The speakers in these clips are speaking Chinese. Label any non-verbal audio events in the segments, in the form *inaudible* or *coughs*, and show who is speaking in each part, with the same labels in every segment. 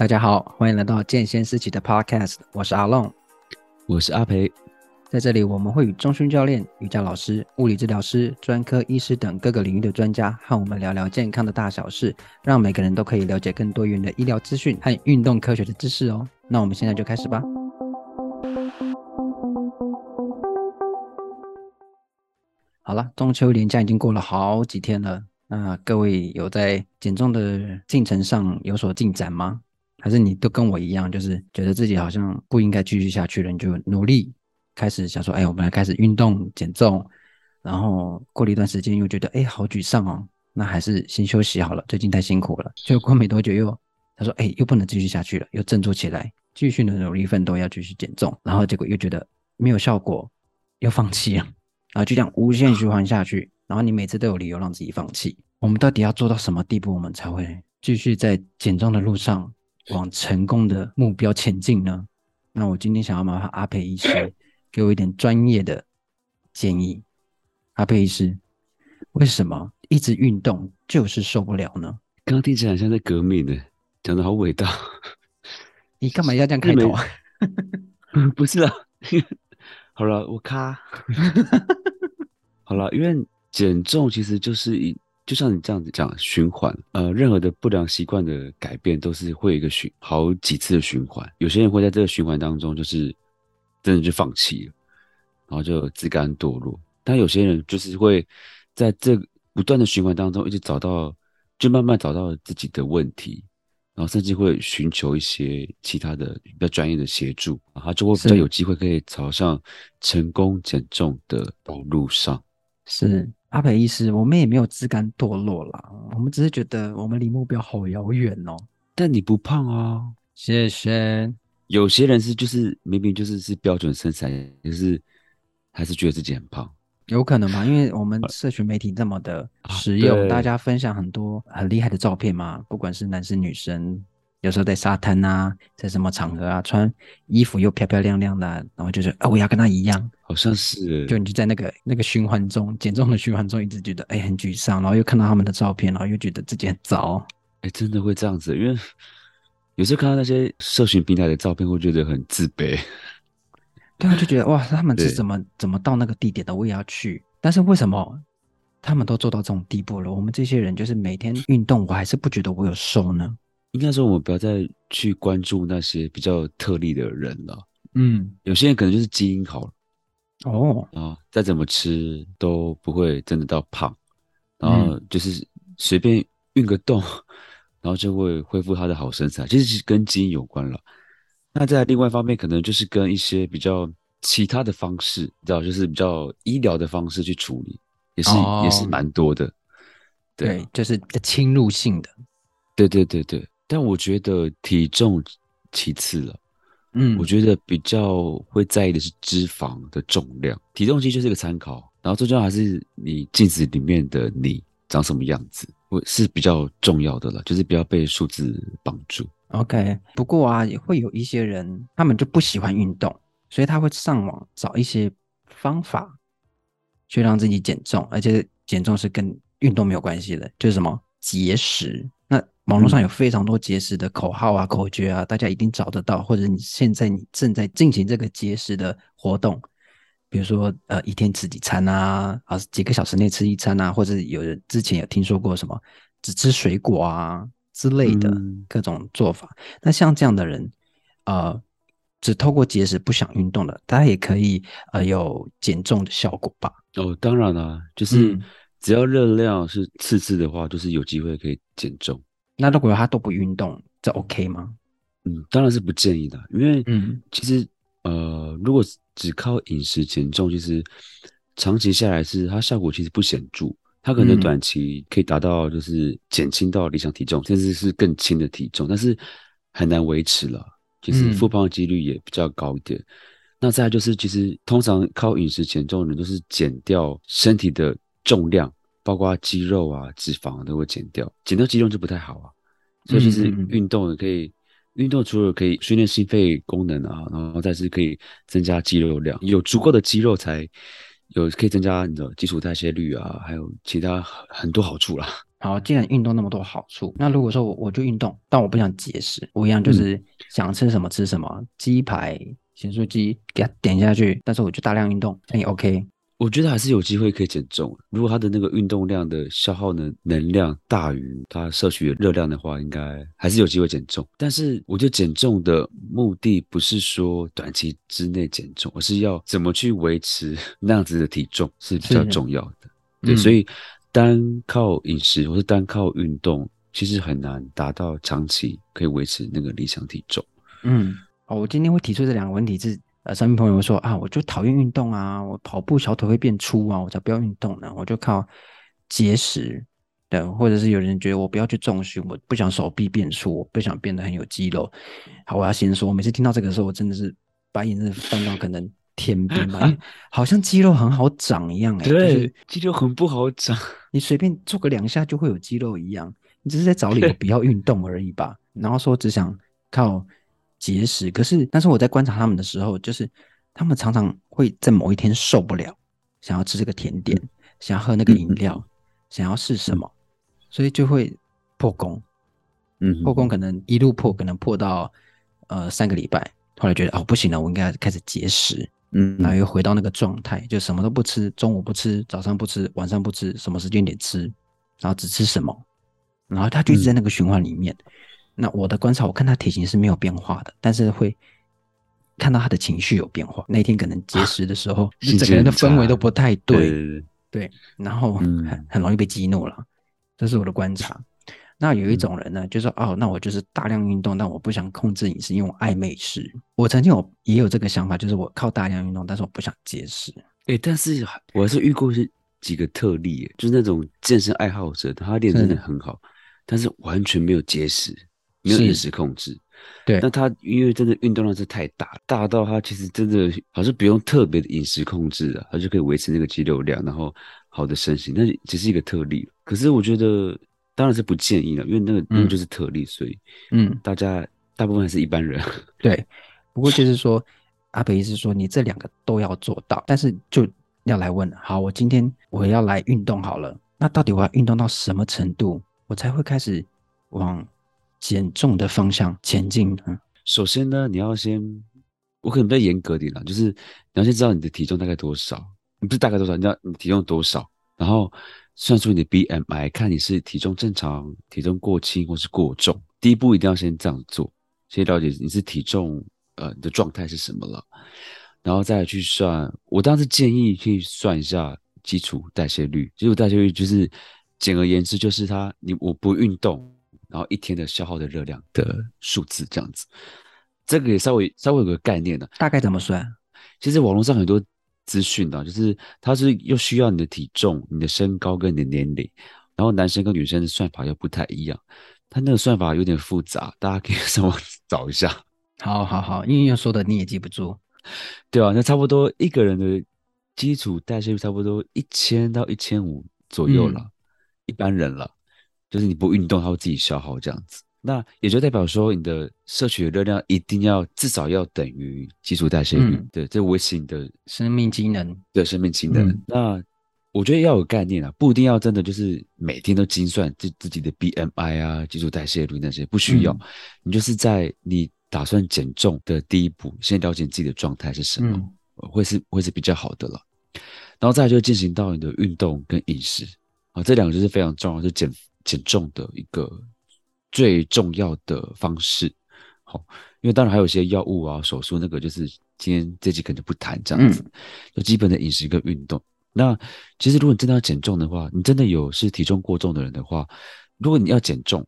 Speaker 1: 大家好，欢迎来到健先思齐的 Podcast，我是阿龙，
Speaker 2: 我是阿培，
Speaker 1: 在这里我们会与中训教练、瑜伽老师、物理治疗师、专科医师等各个领域的专家和我们聊聊健康的大小事，让每个人都可以了解更多元的医疗资讯和运动科学的知识哦。那我们现在就开始吧。好了，中秋连假已经过了好几天了，那各位有在减重的进程上有所进展吗？还是你都跟我一样，就是觉得自己好像不应该继续下去了，你就努力开始想说，哎，我们来开始运动减重，然后过了一段时间又觉得，哎，好沮丧哦，那还是先休息好了，最近太辛苦了。就过没多久又他说，哎，又不能继续下去了，又振作起来，继续的努力奋斗要继续减重，然后结果又觉得没有效果，又放弃了，然后就这样无限循环下去，然后你每次都有理由让自己放弃。我们到底要做到什么地步，我们才会继续在减重的路上？往成功的目标前进呢？那我今天想要麻烦阿培医师 *coughs* 给我一点专业的建议。阿培医师，为什么一直运动就是受不了呢？
Speaker 2: 刚刚听起来像在革命呢，讲的好伟大。*laughs*
Speaker 1: 你干嘛要这样开头啊？*laughs*
Speaker 2: 不是啊，*laughs* 好了，我卡。好了，因为减重其实就是一。就像你这样子讲循环，呃，任何的不良习惯的改变都是会有一个循好几次的循环。有些人会在这个循环当中，就是真的就放弃了，然后就自甘堕落。但有些人就是会在这不断的循环当中，一直找到，就慢慢找到自己的问题，然后甚至会寻求一些其他的比较专业的协助，然后就会比较有机会可以朝向成功减重的道路上。
Speaker 1: 是。阿培医师，我们也没有自甘堕落啦，我们只是觉得我们离目标好遥远哦。
Speaker 2: 但你不胖啊，
Speaker 1: 谢谢。
Speaker 2: 有些人是就是明明就是是标准身材，可是还是觉得自己很胖，
Speaker 1: 有可能吧？因为我们社群媒体这么的实用，啊、大家分享很多很厉害的照片嘛，不管是男生女生。有时候在沙滩啊，在什么场合啊，穿衣服又漂漂亮亮的，然后就是啊，我要跟他一样，
Speaker 2: 好像是，
Speaker 1: 就你就在那个那个循环中，减重的循环中，一直觉得哎很沮丧，然后又看到他们的照片，然后又觉得自己很糟，
Speaker 2: 哎，真的会这样子，因为有时候看到那些社群平台的照片，会觉得很自卑，
Speaker 1: 对啊，就觉得哇，他们是怎么怎么到那个地点的，我也要去，但是为什么他们都做到这种地步了，我们这些人就是每天运动，我还是不觉得我有瘦呢？
Speaker 2: 应该说，我们不要再去关注那些比较特例的人了。
Speaker 1: 嗯，
Speaker 2: 有些人可能就是基因好了，
Speaker 1: 哦，
Speaker 2: 啊，再怎么吃都不会真的到胖，然后就是随便运个动，然后就会恢复他的好身材。其实是跟基因有关了。那在另外一方面，可能就是跟一些比较其他的方式，你知道，就是比较医疗的方式去处理，也是、哦、也是蛮多的。对，
Speaker 1: 对，就是侵入性的。
Speaker 2: 对对对对。但我觉得体重其次了，嗯，我觉得比较会在意的是脂肪的重量，体重机就是一个参考，然后最重要还是你镜子里面的你长什么样子，我是比较重要的了，就是不要被数字绑住。
Speaker 1: OK，不过啊，也会有一些人，他们就不喜欢运动，所以他会上网找一些方法，去让自己减重，而且减重是跟运动没有关系的，就是什么节食。网络上有非常多节食的口号啊、口诀啊，大家一定找得到。或者你现在你正在进行这个节食的活动，比如说呃一天吃几餐啊，啊几个小时内吃一餐啊，或者有人之前有听说过什么只吃水果啊之类的各种做法。嗯、那像这样的人，呃，只透过节食不想运动的，他也可以呃有减重的效果吧？
Speaker 2: 哦，当然了，就是只要热量是次次的话，就是有机会可以减重。
Speaker 1: 那如果他都不运动，这 OK 吗？
Speaker 2: 嗯，当然是不建议的，因为嗯，其实呃，如果只靠饮食减重，其实长期下来是它效果其实不显著，它可能短期可以达到就是减轻到理想体重，甚至是更轻的体重，但是很难维持了，其实复胖的几率也比较高一点。嗯、那再来就是，其实通常靠饮食减重的人都是减掉身体的重量。包括肌肉啊、脂肪都会减掉，减掉肌肉就不太好啊。所以其实运动也可以，运动除了可以训练心肺功能啊，然后再是可以增加肌肉量，有足够的肌肉才有可以增加你的基础代谢率啊，还有其他很多好处啦。
Speaker 1: 好，既然运动那么多好处，那如果说我我就运动，但我不想节食，我一样就是想吃什么吃什么，鸡排、咸酥鸡给它点下去，但是我就大量运动，那也 OK？
Speaker 2: 我觉得还是有机会可以减重。如果他的那个运动量的消耗能能量大于他摄取的热量的话，应该还是有机会减重。但是，我觉得减重的目的不是说短期之内减重，而是要怎么去维持 *laughs* 那样子的体重是比较重要的。对，所以单靠饮食或是单靠运动，其实很难达到长期可以维持那个理想体重。
Speaker 1: 嗯，哦，我今天会提出这两个问题是。呃，身边朋友说啊，我就讨厌运动啊，我跑步小腿会变粗啊，我才不要运动呢，我就靠节食的，或者是有人觉得我不要去重训，我不想手臂变粗，我不想变得很有肌肉。好，我要先说，我每次听到这个时候，我真的是把眼睛翻到可能天边吧，*laughs* 好像肌肉很好长一样哎、欸，
Speaker 2: 对，
Speaker 1: 就是、
Speaker 2: 肌肉很不好长，
Speaker 1: 你随便做个两下就会有肌肉一样，你只是在找理由不要运动而已吧，然后说只想靠。节食，可是，但是我在观察他们的时候，就是他们常常会在某一天受不了，想要吃这个甜点，想要喝那个饮料，想要试什么，所以就会破功。嗯，破功可能一路破，可能破到呃三个礼拜，后来觉得哦不行了，我应该要开始节食。嗯，然后又回到那个状态，就什么都不吃，中午不吃，早上不吃，晚上不吃，什么时间点吃，然后只吃什么，然后他就一直在那个循环里面。那我的观察，我看他体型是没有变化的，但是会看到他的情绪有变化。那天可能节食的时候，啊、整个人的氛围都不太对，对，然后很很容易被激怒了，这是我的观察。那有一种人呢，就是说哦，那我就是大量运动，但我不想控制饮食，因为我爱美食。我曾经有也有这个想法，就是我靠大量运动，但是我不想节食。
Speaker 2: 哎，但是我还是遇过是几个特例，就是那种健身爱好者，他练真的很好，但是完全没有节食。没有饮食控制，
Speaker 1: 对。
Speaker 2: 那他因为真的运动量是太大，大到他其实真的好像不用特别的饮食控制啊，他就可以维持那个肌肉量，然后好的身形。那只是一个特例，可是我觉得当然是不建议了，因为那个那个就是特例，所以嗯，大家大部分还是一般人。*laughs*
Speaker 1: 对，不过就是说阿北意思说你这两个都要做到，但是就要来问，好，我今天我要来运动好了，那到底我要运动到什么程度，我才会开始往减重的方向前进。
Speaker 2: 首先呢，你要先，我可能比较严格点啦，就是你要先知道你的体重大概多少，你不是大概多少，你要你体重多少，然后算出你的 BMI，看你是体重正常、体重过轻或是过重。第一步一定要先这样做，先了解你是体重呃你的状态是什么了，然后再去算。我当时建议去算一下基础代谢率，基础代谢率就是简而言之就是它你我不运动。然后一天的消耗的热量的数字这样子，这个也稍微稍微有个概念的，
Speaker 1: 大概怎么算？
Speaker 2: 其实网络上很多资讯的，就是它是又需要你的体重、你的身高跟你的年龄，然后男生跟女生的算法又不太一样，它那个算法有点复杂，大家可以上网找一下。
Speaker 1: 好好好，因为要说的你也记不住，
Speaker 2: 对啊，那差不多一个人的基础代谢率差不多一千到一千五左右了，嗯、一般人了。就是你不运动，它会自己消耗这样子，那也就代表说你的摄取的热量一定要至少要等于基础代谢率，嗯、对，这维持你的
Speaker 1: 生命机能，
Speaker 2: 对，生命机能。嗯、那我觉得要有概念啊，不一定要真的就是每天都精算自自己的 BMI 啊、基础代谢率那些，不需要。嗯、你就是在你打算减重的第一步，先了解自己的状态是什么，嗯、会是会是比较好的了。然后再来就进行到你的运动跟饮食啊，这两个就是非常重要，就减。减重的一个最重要的方式，好，因为当然还有一些药物啊、手术，那个就是今天这集可能不谈这样子，嗯、就基本的饮食跟运动。那其实如果你真的要减重的话，你真的有是体重过重的人的话，如果你要减重，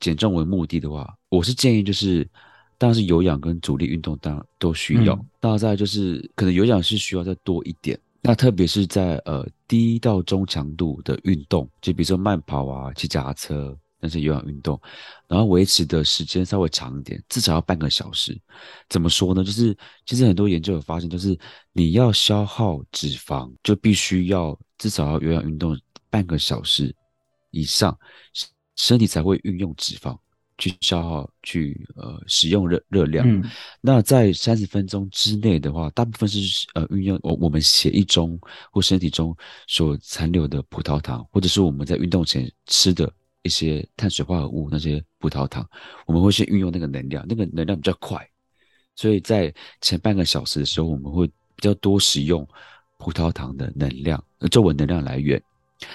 Speaker 2: 减重为目的的话，我是建议就是，当然是有氧跟阻力运动当然都需要，当然再就是可能有氧是需要再多一点。那特别是在呃低到中强度的运动，就比如说慢跑啊、骑脚踏车那些有氧运动，然后维持的时间稍微长一点，至少要半个小时。怎么说呢？就是其实很多研究有发现，就是你要消耗脂肪，就必须要至少要有氧运动半个小时以上，身体才会运用脂肪。去消耗去呃使用热热量。
Speaker 1: 嗯，
Speaker 2: 那在三十分钟之内的话，大部分是呃运用我我们血液中或身体中所残留的葡萄糖，或者是我们在运动前吃的一些碳水化合物那些葡萄糖，我们会先运用那个能量，那个能量比较快，所以在前半个小时的时候，我们会比较多使用葡萄糖的能量作为能量来源。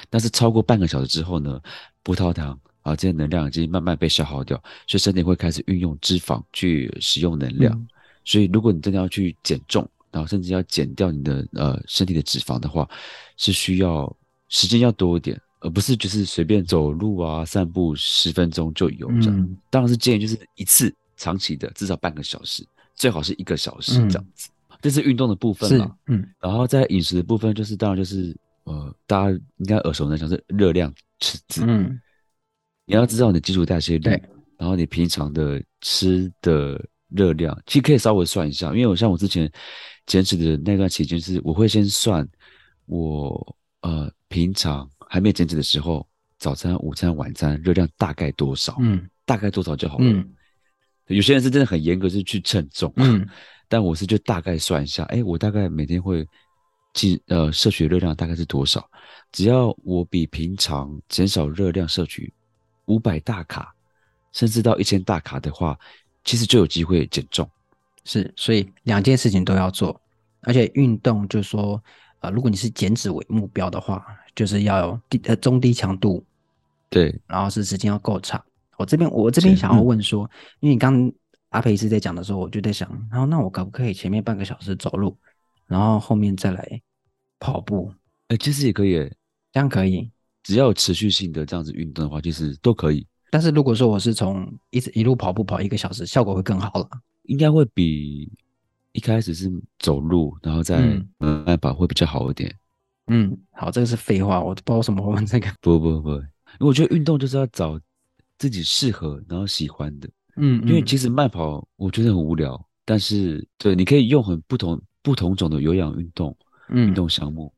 Speaker 2: 但是超过半个小时之后呢，葡萄糖啊这些能量已经慢慢被消耗掉，所以身体会开始运用脂肪去使用能量。嗯、所以如果你真的要去减重，然后甚至要减掉你的呃身体的脂肪的话，是需要时间要多一点，而不是就是随便走路啊散步十分钟就有这样。嗯、当然是建议就是一次长期的至少半个小时，最好是一个小时这样子。嗯、这是运动的部分嘛，嗯，然后在饮食的部分就是当然就是。呃，大家应该耳熟能详是热量赤字。嗯，你要知道你的基础代谢率，然后你平常的吃的热量，其实可以稍微算一下。因为我像我之前减脂的那段期间，是我会先算我呃平常还没减脂的时候，早餐、午餐、晚餐热量大概多少，嗯，大概多少就好了。嗯，有些人是真的很严格，是去称重，嗯，但我是就大概算一下，哎，我大概每天会。进呃摄取热量大概是多少？只要我比平常减少热量摄取五百大卡，甚至到一千大卡的话，其实就有机会减重。
Speaker 1: 是，所以两件事情都要做，而且运动就是说，呃，如果你是减脂为目标的话，就是要有低呃中低强度，
Speaker 2: 对，
Speaker 1: 然后是时间要够长。我这边我这边想要问说，嗯、因为你刚阿培是在讲的时候，我就在想，然后那我可不可以前面半个小时走路？然后后面再来跑步，
Speaker 2: 哎、欸，其实也可以，
Speaker 1: 这样可以，
Speaker 2: 只要有持续性的这样子运动的话，其实都可以。
Speaker 1: 但是如果说我是从一直一路跑步跑一个小时，效果会更好了，
Speaker 2: 应该会比一开始是走路，然后再慢慢跑会比较好一点。
Speaker 1: 嗯，好，这个是废话，我不知道为什么会问这个。
Speaker 2: 不不不，因为我觉得运动就是要找自己适合然后喜欢的。嗯，嗯，因为其实慢跑我觉得很无聊，但是对，你可以用很不同。不同种的有氧运动，嗯，运动项目，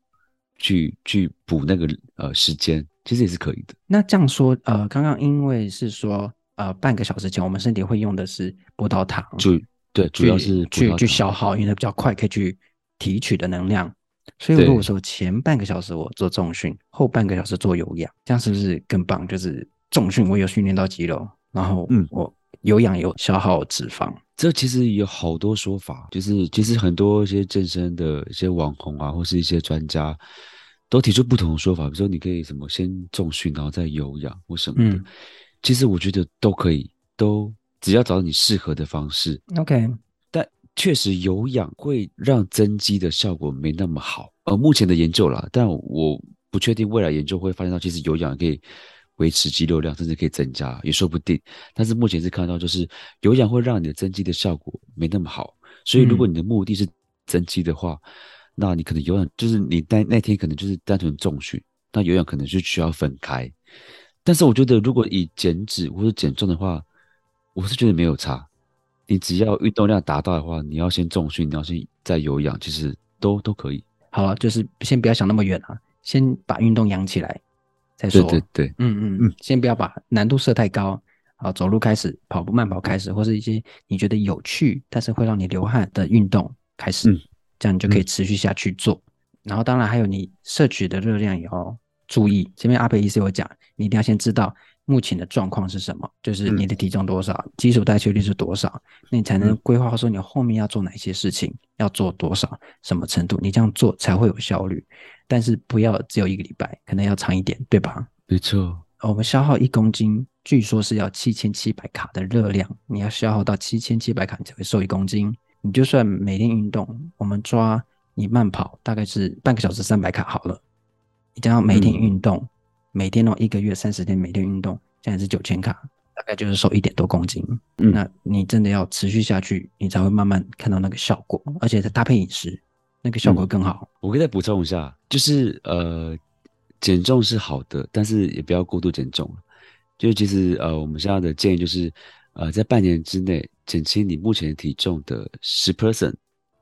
Speaker 2: 去去补那个呃时间，其实也是可以的。
Speaker 1: 那这样说，呃，刚刚因为是说，呃，半个小时前我们身体会用的是葡萄糖，
Speaker 2: 主对，主要是
Speaker 1: 去去消耗，因为它比较快，可以去提取的能量。所以如果说前半个小时我做重训，后半个小时做有氧，这样是不是更棒？就是重训我有训练到肌肉，然后嗯，我有氧有消耗脂肪。
Speaker 2: 这其实有好多说法，就是其实很多一些健身的一些网红啊，或是一些专家，都提出不同的说法。比如说，你可以什么先重训，然后再有氧或什么的。嗯、其实我觉得都可以，都只要找到你适合的方式。
Speaker 1: OK，
Speaker 2: 但确实有氧会让增肌的效果没那么好。呃，目前的研究啦，但我不确定未来研究会发现到，其实有氧可以。维持肌肉量，甚至可以增加，也说不定。但是目前是看到，就是有氧会让你的增肌的效果没那么好。所以如果你的目的是增肌的话，嗯、那你可能有氧就是你那那天可能就是单纯重训，那有氧可能就需要分开。但是我觉得，如果以减脂或者减重的话，我是觉得没有差。你只要运动量达到的话，你要先重训，你要先再有氧，其实都都可以。
Speaker 1: 好了，就是先不要想那么远啊，先把运动养起来。再说，
Speaker 2: 对对对，
Speaker 1: 嗯嗯嗯，先不要把难度设太高，好，走路开始，跑步慢跑开始，或是一些你觉得有趣但是会让你流汗的运动开始，嗯、这样你就可以持续下去做。嗯、然后当然还有你摄取的热量也要注意。前面阿培医师有讲，你一定要先知道目前的状况是什么，就是你的体重多少，嗯、基础代谢率是多少，那你才能规划说你后面要做哪些事情，要做多少，什么程度，你这样做才会有效率。但是不要只有一个礼拜，可能要长一点，对吧？
Speaker 2: 没错，
Speaker 1: 我们消耗一公斤，据说是要七千七百卡的热量，你要消耗到七千七百卡，你才会瘦一公斤。你就算每天运动，我们抓你慢跑，大概是半个小时三百卡好了。你这样每天运动，嗯、每天哦一个月三十天，每天运动，现在是九千卡，大概就是瘦一点多公斤。嗯，那你真的要持续下去，你才会慢慢看到那个效果，而且再搭配饮食。那个效果更好。
Speaker 2: 嗯、我可以再补充一下，就是呃，减重是好的，但是也不要过度减重。就其实呃，我们现在的建议就是，呃，在半年之内减轻你目前体重的十 percent，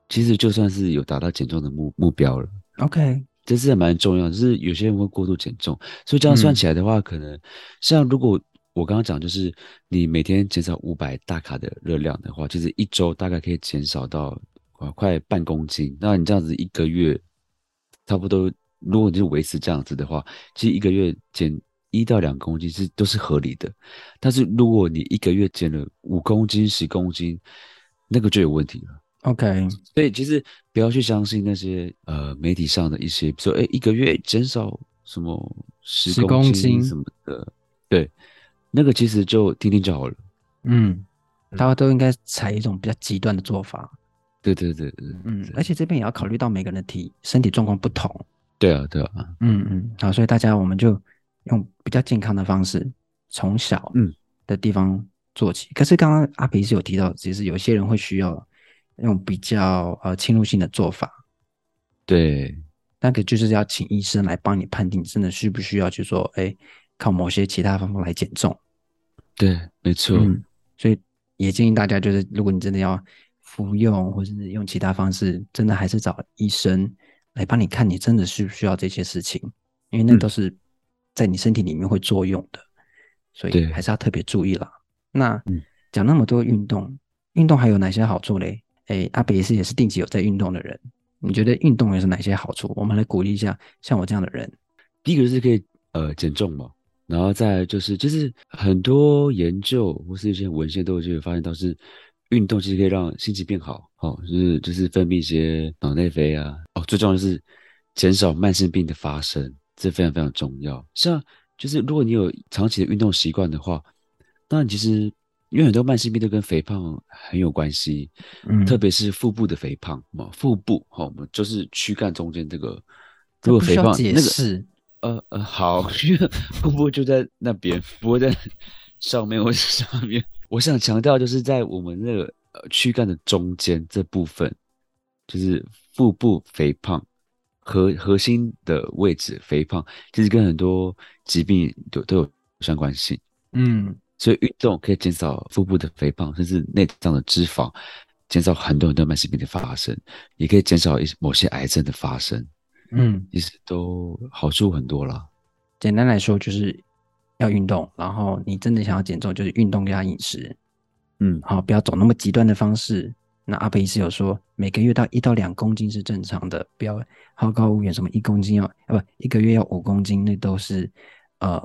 Speaker 2: 其实就算是有达到减重的目目标了。
Speaker 1: OK，
Speaker 2: 这是蛮重要的。就是有些人会过度减重，所以这样算起来的话，嗯、可能像如果我刚刚讲，就是你每天减少五百大卡的热量的话，其实一周大概可以减少到啊快半公斤。那你这样子一个月，差不多，如果你就维持这样子的话，其实一个月减一到两公斤是都是合理的。但是如果你一个月减了五公斤、十公斤，那个就有问题了。
Speaker 1: OK，
Speaker 2: 所以其实不要去相信那些呃媒体上的一些，比如说哎一个月减少什么十公斤什么的，对，那个其实就听听就好了。
Speaker 1: 嗯，大家都应该采一种比较极端的做法。
Speaker 2: 对对对对，
Speaker 1: 嗯，而且这边也要考虑到每个人的体身体状况不同。
Speaker 2: 对啊，对啊，
Speaker 1: 嗯嗯，好，所以大家我们就用比较健康的方式，从小嗯的地方做起。嗯、可是刚刚阿培是有提到，其实有些人会需要。用比较呃侵入性的做法，
Speaker 2: 对，
Speaker 1: 那个就是要请医生来帮你判定，真的需不需要去说，哎，靠某些其他方法来减重。
Speaker 2: 对，没错。
Speaker 1: 嗯，所以也建议大家，就是如果你真的要服用，或者是用其他方式，真的还是找医生来帮你看，你真的需不需要这些事情，因为那都是在你身体里面会作用的，嗯，所以还是要特别注意了。那讲那么多运动，运动还有哪些好处嘞？哎，阿北也是也是定期有在运动的人，你觉得运动有是哪些好处？我们来鼓励一下像我这样的人。
Speaker 2: 第一个是可以呃减重嘛，然后再就是就是很多研究或是一些文献都有发现到是运动其实可以让心情变好，哦，就是就是分泌一些脑内啡啊，哦，最重要的是减少慢性病的发生，这非常非常重要。像就是如果你有长期的运动习惯的话，那你其实。因为很多慢性病都跟肥胖很有关系，嗯，特别是腹部的肥胖嘛，腹部哈，我们就是躯干中间这个，如果肥胖那个，呃呃，好，*laughs* 因为腹部就在那边，不会在上面或者上面。我想强调就是在我们那个呃躯干的中间这部分，就是腹部肥胖核核心的位置肥胖，其实跟很多疾病都都有相关性，嗯。所以运动可以减少腹部的肥胖，甚至内脏的脂肪，减少很多很多慢性病的发生，也可以减少一某些癌症的发生。嗯，其实都好处很多啦。
Speaker 1: 简单来说，就是要运动，然后你真的想要减重，就是运动加饮食。嗯，好，不要走那么极端的方式。那阿培医师有说，每个月到一到两公斤是正常的，不要好高骛远，什么一公斤要啊不一个月要五公斤，那都是呃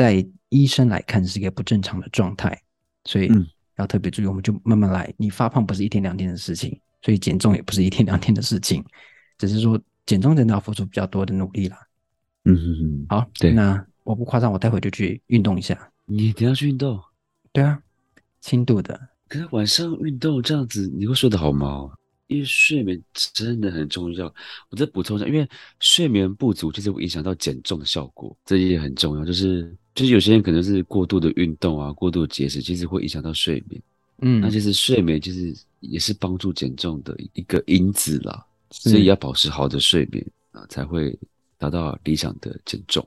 Speaker 1: 在。医生来看是一个不正常的状态，所以要特别注意。我们就慢慢来。你发胖不是一天两天的事情，所以减重也不是一天两天的事情，只是说减重真的要付出比较多的努力啦。
Speaker 2: 嗯嗯嗯，
Speaker 1: 好，对，那我不夸张，我待会就去运动一下。
Speaker 2: 你等下去运动？
Speaker 1: 对啊，轻度的。
Speaker 2: 可是晚上运动这样子，你会睡得好吗？因为睡眠真的很重要。我再补充一下，因为睡眠不足其实会影响到减重的效果，这也很重要。就是就是有些人可能是过度的运动啊，过度的节食，其实会影响到睡眠。嗯，那其实睡眠其实也是帮助减重的一个因子啦。所以要保持好的睡眠啊，才会达到理想的减重。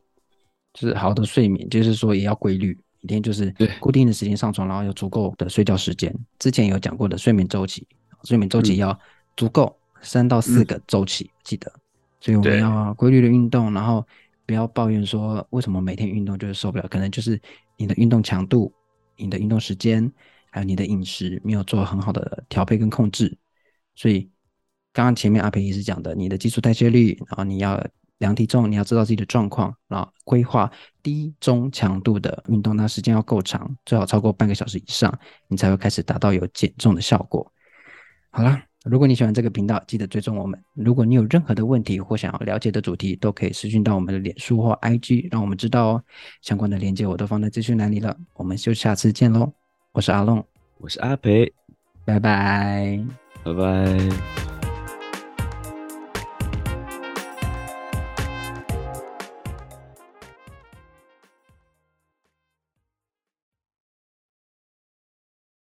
Speaker 1: 就是好的睡眠，就是说也要规律，一天就是固定的时间上床，然后有足够的睡觉时间。之前有讲过的睡眠周期。睡眠周期要足够三到四个周期，嗯，记得。所以我们要规律的运动，然后不要抱怨说为什么每天运动就是受不了，可能就是你的运动强度、你的运动时间，还有你的饮食没有做很好的调配跟控制。所以刚刚前面阿培医师讲的，你的基础代谢率，然后你要量体重，你要知道自己的状况，然后规划低中强度的运动，那时间要够长，最好超过半个小时以上，你才会开始达到有减重的效果。好啦，如果你喜欢这个频道，记得追踪我们。如果你有任何的问题或想要了解的主题，都可以私讯到我们的脸书或 IG，让我们知道哦。相关的链接我都放在资讯栏里了。我们就下次见喽！我是阿龙，
Speaker 2: 我是阿培，
Speaker 1: 拜拜，
Speaker 2: 拜拜。